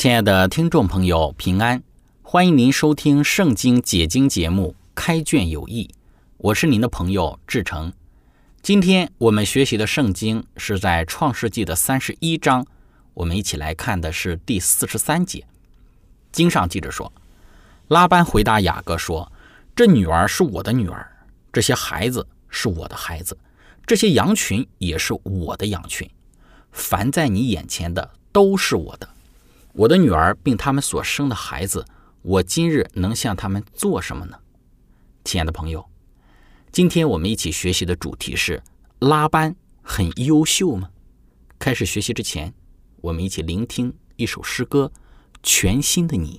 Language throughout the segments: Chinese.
亲爱的听众朋友，平安！欢迎您收听《圣经解经》节目《开卷有益》，我是您的朋友志成。今天我们学习的圣经是在创世纪的三十一章，我们一起来看的是第四十三节。经上记着说，拉班回答雅各说：“这女儿是我的女儿，这些孩子是我的孩子，这些羊群也是我的羊群，凡在你眼前的都是我的。”我的女儿并他们所生的孩子，我今日能向他们做什么呢？亲爱的朋友，今天我们一起学习的主题是拉班很优秀吗？开始学习之前，我们一起聆听一首诗歌《全新的你》。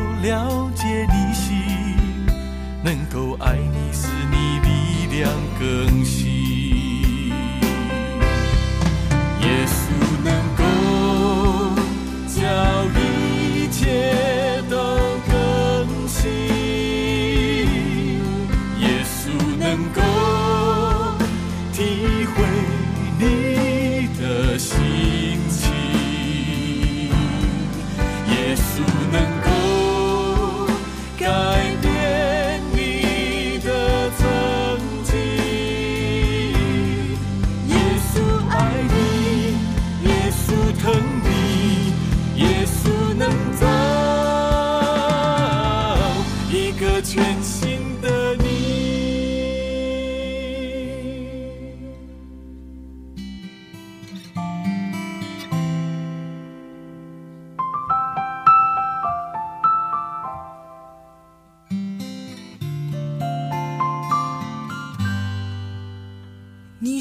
了解你心，能够爱你，使你力量更新。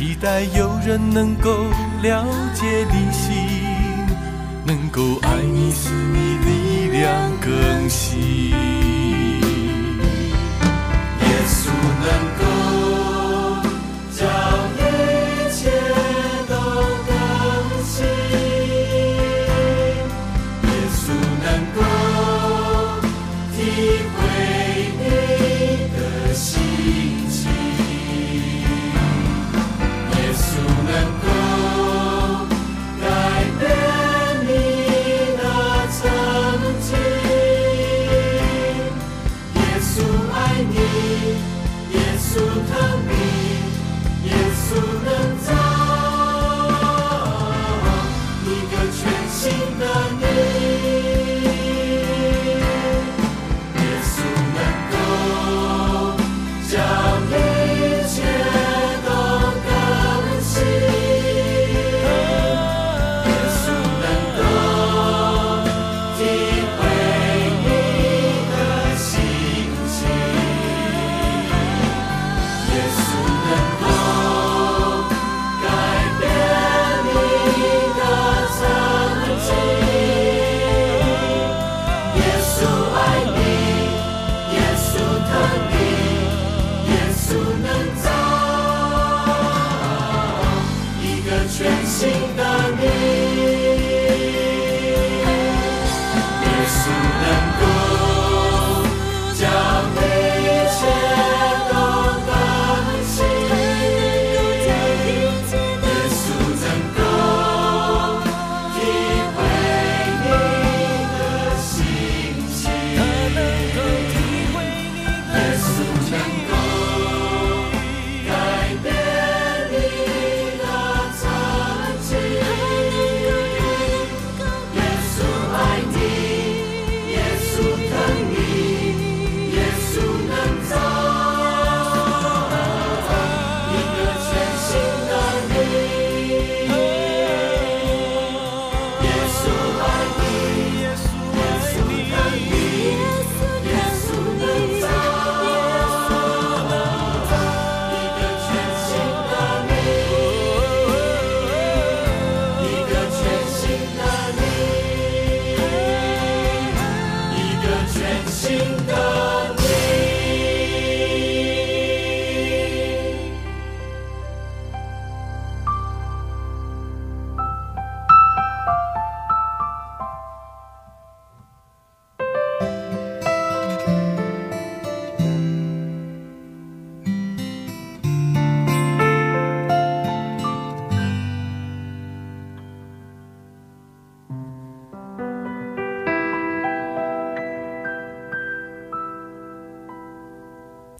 期待有人能够了解你心？能够爱你，使你力量更新。耶稣能够。叫一切都更新。耶稣能够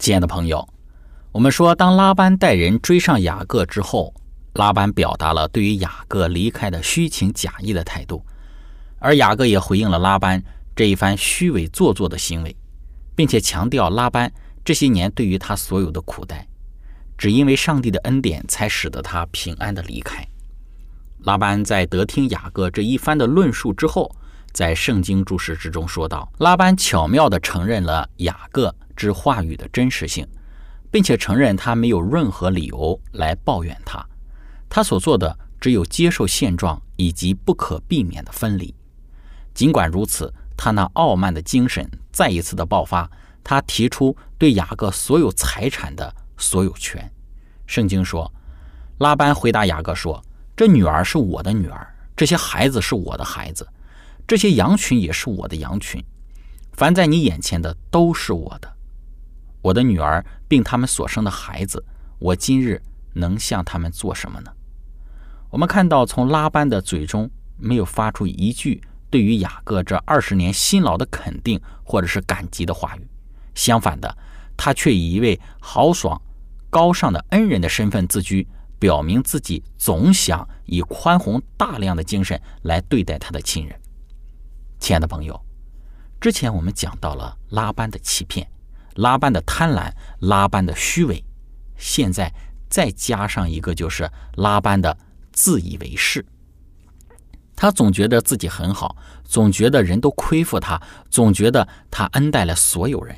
亲爱的朋友，我们说，当拉班带人追上雅各之后，拉班表达了对于雅各离开的虚情假意的态度，而雅各也回应了拉班这一番虚伪做作的行为，并且强调拉班这些年对于他所有的苦待，只因为上帝的恩典才使得他平安的离开。拉班在得听雅各这一番的论述之后，在圣经注释之中说道：“拉班巧妙地承认了雅各。”之话语的真实性，并且承认他没有任何理由来抱怨他，他所做的只有接受现状以及不可避免的分离。尽管如此，他那傲慢的精神再一次的爆发，他提出对雅各所有财产的所有权。圣经说，拉班回答雅各说：“这女儿是我的女儿，这些孩子是我的孩子，这些羊群也是我的羊群，凡在你眼前的都是我的。”我的女儿并他们所生的孩子，我今日能向他们做什么呢？我们看到，从拉班的嘴中没有发出一句对于雅各这二十年辛劳的肯定或者是感激的话语。相反的，他却以一位豪爽、高尚的恩人的身份自居，表明自己总想以宽宏大量的精神来对待他的亲人。亲爱的朋友，之前我们讲到了拉班的欺骗。拉班的贪婪，拉班的虚伪，现在再加上一个，就是拉班的自以为是。他总觉得自己很好，总觉得人都亏负他，总觉得他恩待了所有人。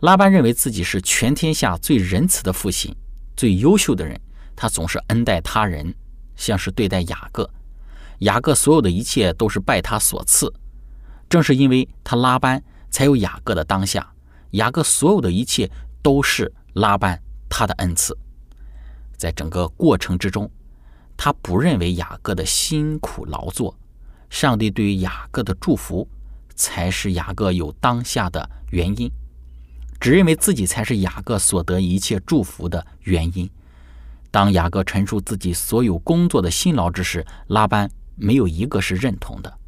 拉班认为自己是全天下最仁慈的父亲，最优秀的人。他总是恩待他人，像是对待雅各。雅各所有的一切都是拜他所赐，正是因为他拉班，才有雅各的当下。雅各所有的一切都是拉班他的恩赐，在整个过程之中，他不认为雅各的辛苦劳作，上帝对于雅各的祝福才是雅各有当下的原因，只认为自己才是雅各所得一切祝福的原因。当雅各陈述自己所有工作的辛劳之时，拉班没有一个是认同的。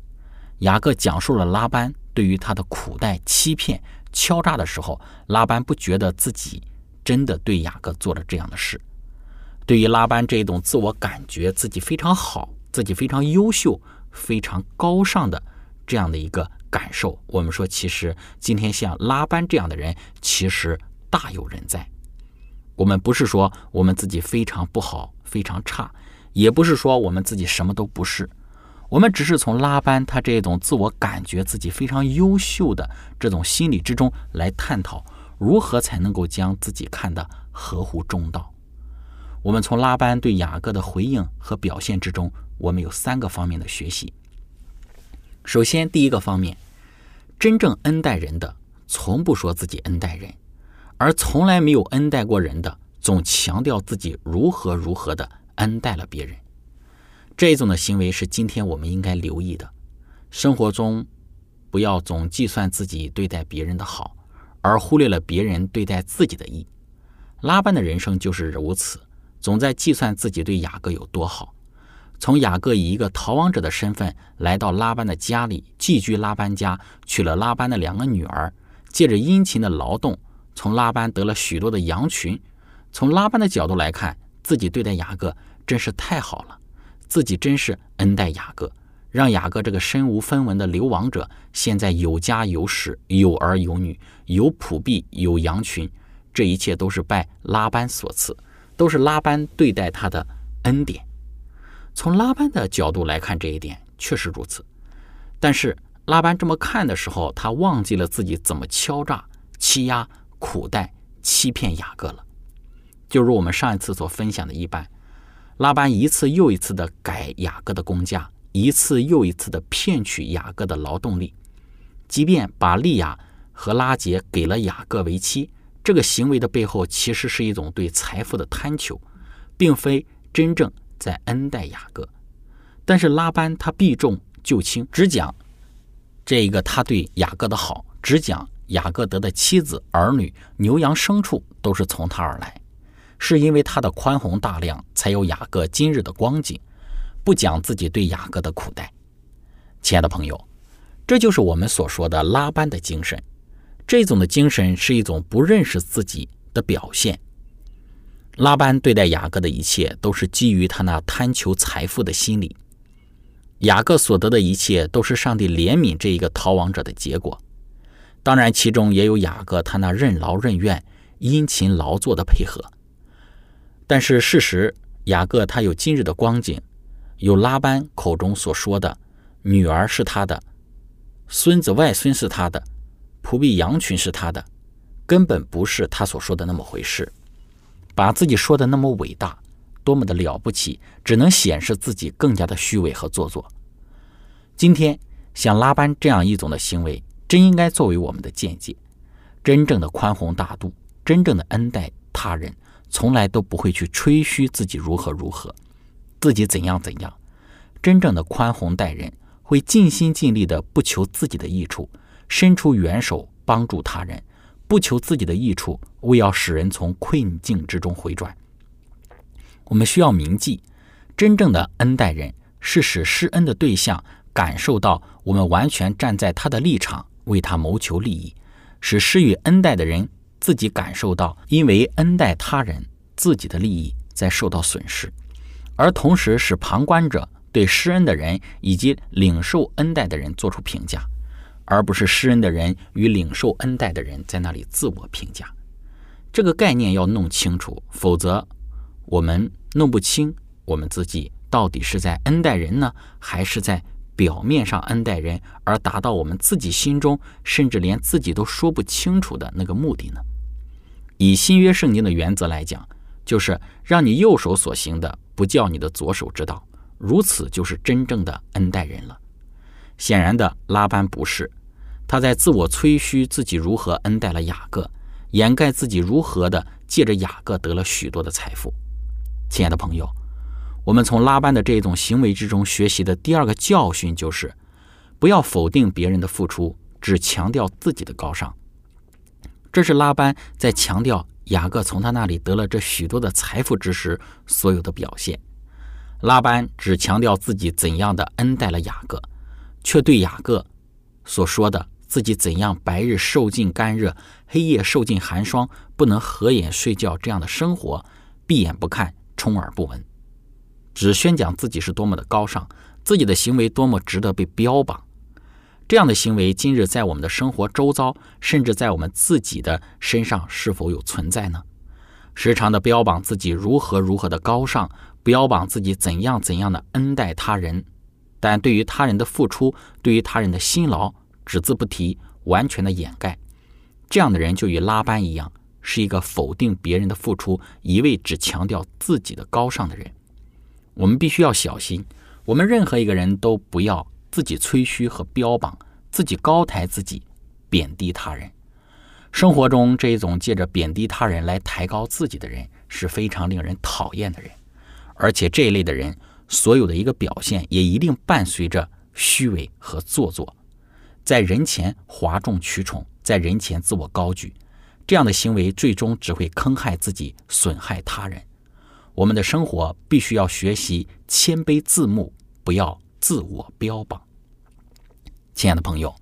雅各讲述了拉班对于他的苦待、欺骗。敲诈的时候，拉班不觉得自己真的对雅各做了这样的事。对于拉班这一种自我感觉自己非常好、自己非常优秀、非常高尚的这样的一个感受，我们说，其实今天像拉班这样的人，其实大有人在。我们不是说我们自己非常不好、非常差，也不是说我们自己什么都不是。我们只是从拉班他这种自我感觉自己非常优秀的这种心理之中来探讨，如何才能够将自己看得合乎中道。我们从拉班对雅各的回应和表现之中，我们有三个方面的学习。首先，第一个方面，真正恩待人的，从不说自己恩待人；而从来没有恩待过人的，总强调自己如何如何的恩待了别人。这种的行为是今天我们应该留意的。生活中，不要总计算自己对待别人的好，而忽略了别人对待自己的意。拉班的人生就是如此，总在计算自己对雅各有多好。从雅各以一个逃亡者的身份来到拉班的家里，寄居拉班家，娶了拉班的两个女儿，借着殷勤的劳动，从拉班得了许多的羊群。从拉班的角度来看，自己对待雅各真是太好了。自己真是恩待雅各，让雅各这个身无分文的流亡者，现在有家有室，有儿有女，有仆婢，有羊群，这一切都是拜拉班所赐，都是拉班对待他的恩典。从拉班的角度来看，这一点确实如此。但是拉班这么看的时候，他忘记了自己怎么敲诈、欺压、苦待、欺骗雅各了。就如我们上一次所分享的一般。拉班一次又一次的改雅各的工价，一次又一次的骗取雅各的劳动力，即便把利亚和拉结给了雅各为妻，这个行为的背后其实是一种对财富的贪求，并非真正在恩待雅各。但是拉班他避重就轻，只讲这一个他对雅各的好，只讲雅各得的妻子、儿女、牛羊牲畜都是从他而来，是因为他的宽宏大量，才有雅各今日的光景。不讲自己对雅各的苦待，亲爱的朋友，这就是我们所说的拉班的精神。这种的精神是一种不认识自己的表现。拉班对待雅各的一切都是基于他那贪求财富的心理。雅各所得的一切都是上帝怜悯这一个逃亡者的结果。当然，其中也有雅各他那任劳任怨、殷勤劳作的配合。但是事实，雅各他有今日的光景。有拉班口中所说的，女儿是他的，孙子外孙是他的，仆婢羊群是他的，根本不是他所说的那么回事。把自己说的那么伟大，多么的了不起，只能显示自己更加的虚伪和做作。今天像拉班这样一种的行为，真应该作为我们的见解。真正的宽宏大度，真正的恩待他人，从来都不会去吹嘘自己如何如何。自己怎样怎样，真正的宽宏待人，会尽心尽力的不求自己的益处，伸出援手帮助他人，不求自己的益处，为要使人从困境之中回转。我们需要铭记，真正的恩待人，是使施恩的对象感受到我们完全站在他的立场，为他谋求利益，使施予恩待的人自己感受到，因为恩待他人，自己的利益在受到损失。而同时使旁观者对施恩的人以及领受恩待的人做出评价，而不是施恩的人与领受恩待的人在那里自我评价。这个概念要弄清楚，否则我们弄不清我们自己到底是在恩待人呢，还是在表面上恩待人，而达到我们自己心中甚至连自己都说不清楚的那个目的呢？以新约圣经的原则来讲，就是让你右手所行的。不叫你的左手知道，如此就是真正的恩待人了。显然的，拉班不是，他在自我吹嘘自己如何恩待了雅各，掩盖自己如何的借着雅各得了许多的财富。亲爱的朋友，我们从拉班的这种行为之中学习的第二个教训就是，不要否定别人的付出，只强调自己的高尚。这是拉班在强调。雅各从他那里得了这许多的财富之时，所有的表现，拉班只强调自己怎样的恩待了雅各，却对雅各所说的自己怎样白日受尽干热，黑夜受尽寒霜，不能合眼睡觉这样的生活，闭眼不看，充耳不闻，只宣讲自己是多么的高尚，自己的行为多么值得被标榜。这样的行为，今日在我们的生活周遭，甚至在我们自己的身上，是否有存在呢？时常的标榜自己如何如何的高尚，标榜自己怎样怎样的恩待他人，但对于他人的付出，对于他人的辛劳，只字不提，完全的掩盖。这样的人就与拉班一样，是一个否定别人的付出，一味只强调自己的高尚的人。我们必须要小心，我们任何一个人都不要。自己吹嘘和标榜，自己高抬自己，贬低他人。生活中这一种借着贬低他人来抬高自己的人，是非常令人讨厌的人。而且这一类的人，所有的一个表现也一定伴随着虚伪和做作，在人前哗众取宠，在人前自我高举。这样的行为最终只会坑害自己，损害他人。我们的生活必须要学习谦卑自牧，不要自我标榜。亲爱的朋友，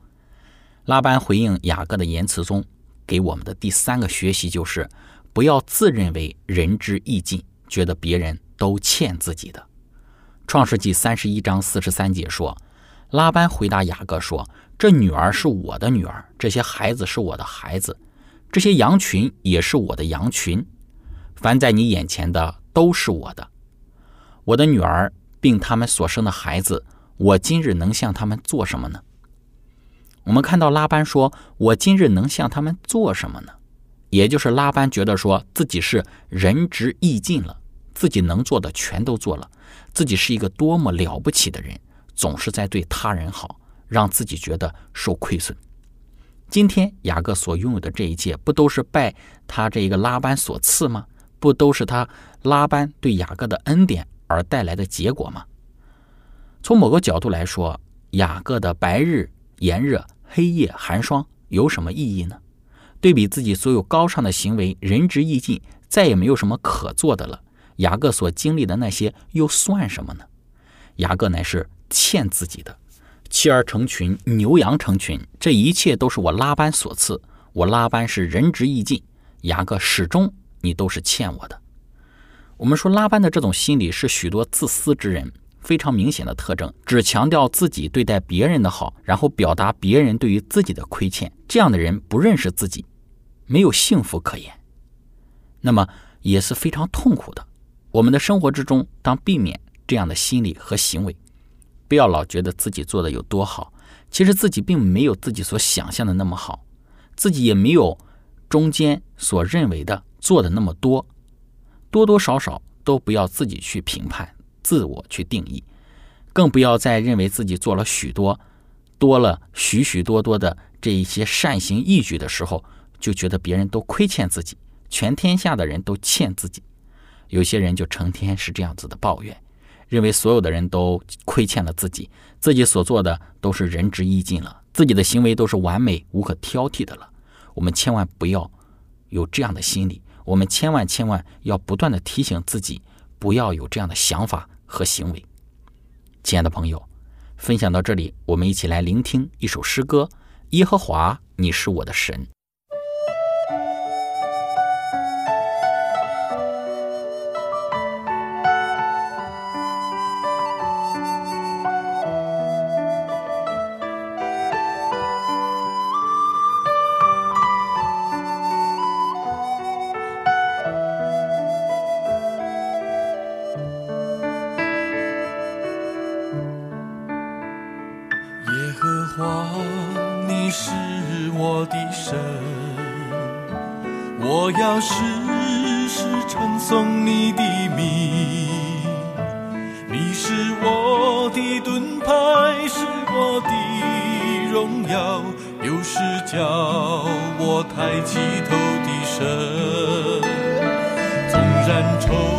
拉班回应雅各的言辞中，给我们的第三个学习就是：不要自认为仁至义尽，觉得别人都欠自己的。创世纪三十一章四十三节说，拉班回答雅各说：“这女儿是我的女儿，这些孩子是我的孩子，这些羊群也是我的羊群。凡在你眼前的都是我的。我的女儿并他们所生的孩子，我今日能向他们做什么呢？”我们看到拉班说：“我今日能向他们做什么呢？”也就是拉班觉得说自己是仁至义尽了，自己能做的全都做了，自己是一个多么了不起的人，总是在对他人好，让自己觉得受亏损。今天雅各所拥有的这一切，不都是拜他这一个拉班所赐吗？不都是他拉班对雅各的恩典而带来的结果吗？从某个角度来说，雅各的白日炎热、黑夜寒霜有什么意义呢？对比自己所有高尚的行为，仁至义尽，再也没有什么可做的了。雅各所经历的那些又算什么呢？雅各乃是欠自己的，妻儿成群，牛羊成群，这一切都是我拉班所赐。我拉班是仁至义尽，雅各始终你都是欠我的。我们说拉班的这种心理是许多自私之人非常明显的特征，只强调自己对待别人的好，然后表达别人对于自己的亏欠。这样的人不认识自己。没有幸福可言，那么也是非常痛苦的。我们的生活之中，当避免这样的心理和行为，不要老觉得自己做的有多好，其实自己并没有自己所想象的那么好，自己也没有中间所认为的做的那么多，多多少少都不要自己去评判，自我去定义，更不要再认为自己做了许多多了许许多多的这一些善行义举的时候。就觉得别人都亏欠自己，全天下的人都欠自己。有些人就成天是这样子的抱怨，认为所有的人都亏欠了自己，自己所做的都是仁至义尽了，自己的行为都是完美无可挑剔的了。我们千万不要有这样的心理，我们千万千万要不断的提醒自己，不要有这样的想法和行为。亲爱的朋友，分享到这里，我们一起来聆听一首诗歌：耶和华，你是我的神。主，你是我的神，我要时时称颂你的名。你是我的盾牌，是我的荣耀，有时叫我抬起头的神。纵然愁。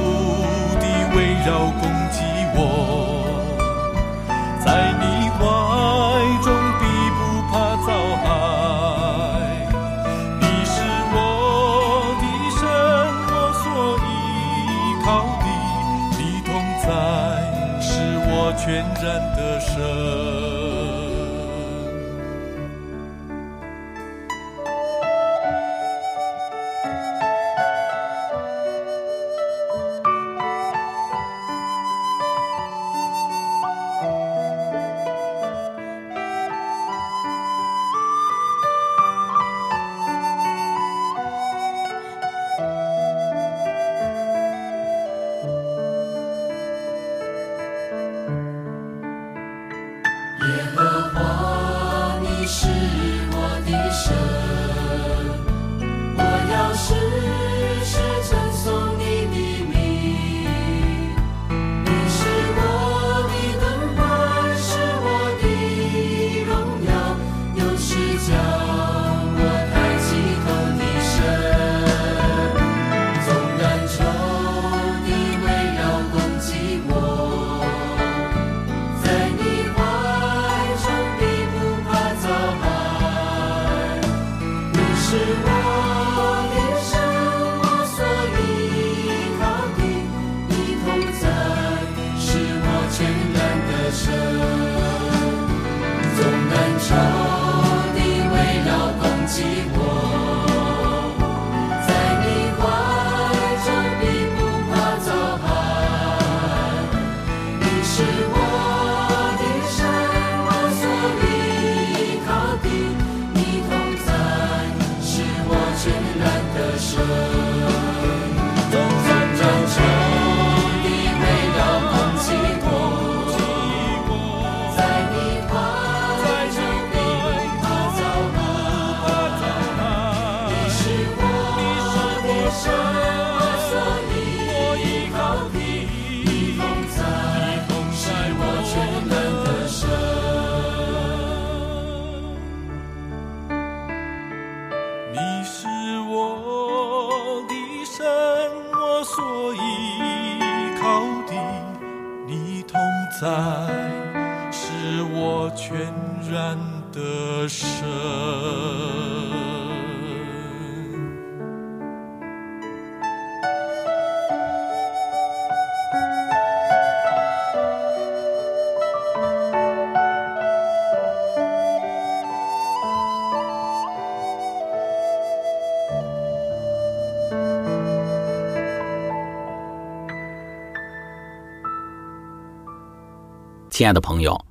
亲爱的朋友，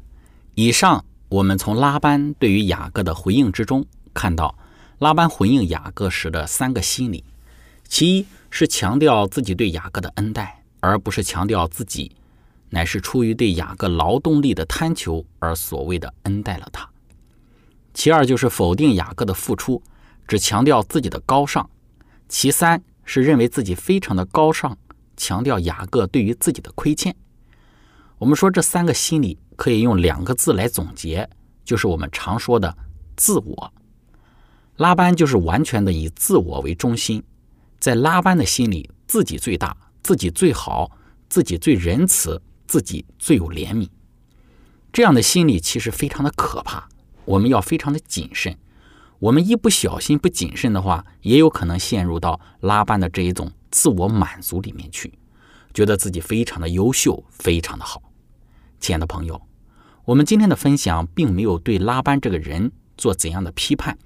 以上我们从拉班对于雅各的回应之中看到，拉班回应雅各时的三个心理：其一是强调自己对雅各的恩待，而不是强调自己乃是出于对雅各劳动力的贪求而所谓的恩待了他；其二就是否定雅各的付出，只强调自己的高尚；其三是认为自己非常的高尚，强调雅各对于自己的亏欠。我们说这三个心理可以用两个字来总结，就是我们常说的自我。拉班就是完全的以自我为中心，在拉班的心里，自己最大，自己最好，自己最仁慈，自己最有怜悯。这样的心理其实非常的可怕，我们要非常的谨慎。我们一不小心不谨慎的话，也有可能陷入到拉班的这一种自我满足里面去。觉得自己非常的优秀，非常的好，亲爱的朋友，我们今天的分享并没有对拉班这个人做怎样的批判，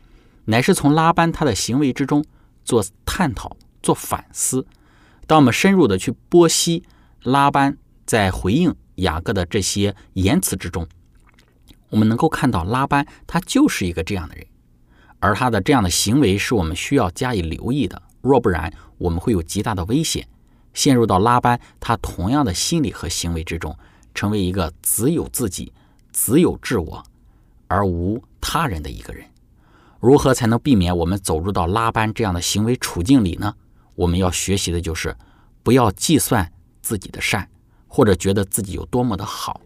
乃是从拉班他的行为之中做探讨、做反思。当我们深入的去剖析拉班在回应雅各的这些言辞之中，我们能够看到拉班他就是一个这样的人，而他的这样的行为是我们需要加以留意的，若不然我们会有极大的危险。陷入到拉班他同样的心理和行为之中，成为一个只有自己、只有自我而无他人的一个人。如何才能避免我们走入到拉班这样的行为处境里呢？我们要学习的就是不要计算自己的善，或者觉得自己有多么的好。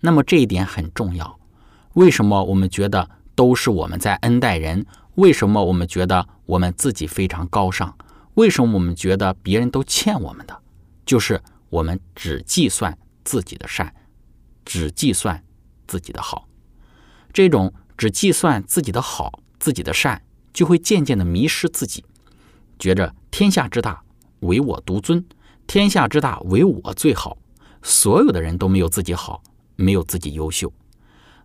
那么这一点很重要。为什么我们觉得都是我们在恩待人？为什么我们觉得我们自己非常高尚？为什么我们觉得别人都欠我们的？就是我们只计算自己的善，只计算自己的好。这种只计算自己的好、自己的善，就会渐渐的迷失自己，觉着天下之大，唯我独尊；天下之大，唯我最好。所有的人都没有自己好，没有自己优秀。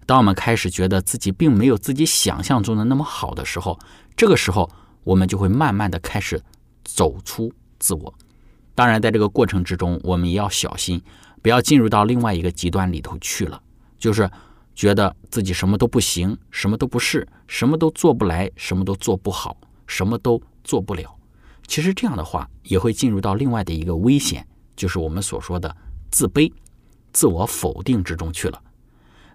当我们开始觉得自己并没有自己想象中的那么好的时候，这个时候我们就会慢慢的开始。走出自我，当然，在这个过程之中，我们也要小心，不要进入到另外一个极端里头去了，就是觉得自己什么都不行，什么都不是，什么都做不来，什么都做不好，什么都做不了。其实这样的话，也会进入到另外的一个危险，就是我们所说的自卑、自我否定之中去了。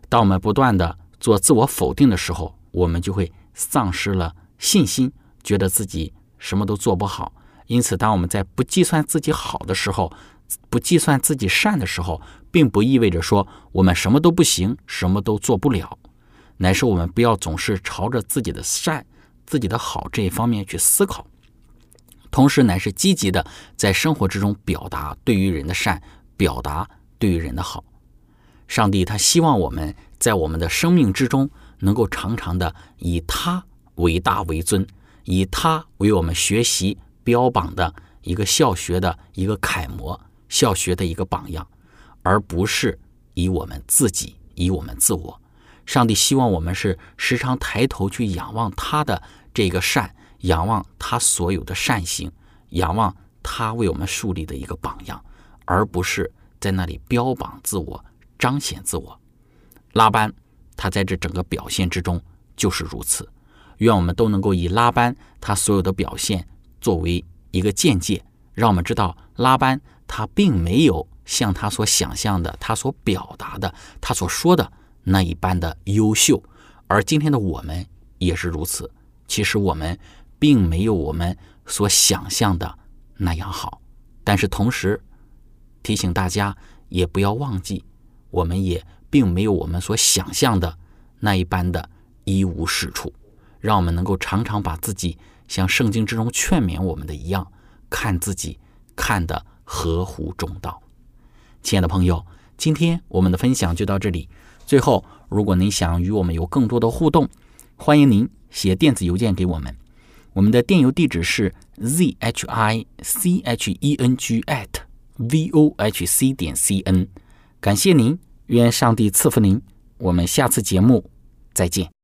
当我们不断的做自我否定的时候，我们就会丧失了信心，觉得自己什么都做不好。因此，当我们在不计算自己好的时候，不计算自己善的时候，并不意味着说我们什么都不行，什么都做不了，乃是我们不要总是朝着自己的善、自己的好这一方面去思考，同时乃是积极的在生活之中表达对于人的善，表达对于人的好。上帝他希望我们在我们的生命之中能够常常的以他为大为尊，以他为我们学习。标榜的一个校学的一个楷模，校学的一个榜样，而不是以我们自己，以我们自我。上帝希望我们是时常抬头去仰望他的这个善，仰望他所有的善行，仰望他为我们树立的一个榜样，而不是在那里标榜自我、彰显自我。拉班他在这整个表现之中就是如此。愿我们都能够以拉班他所有的表现。作为一个见解，让我们知道拉班他并没有像他所想象的、他所表达的、他所说的那一般的优秀，而今天的我们也是如此。其实我们并没有我们所想象的那样好，但是同时提醒大家，也不要忘记，我们也并没有我们所想象的那一般的一无是处。让我们能够常常把自己。像圣经之中劝勉我们的一样，看自己看的合乎中道。亲爱的朋友，今天我们的分享就到这里。最后，如果您想与我们有更多的互动，欢迎您写电子邮件给我们。我们的电邮地址是 z h i c h e n g at v o h c 点 c n。感谢您，愿上帝赐福您。我们下次节目再见。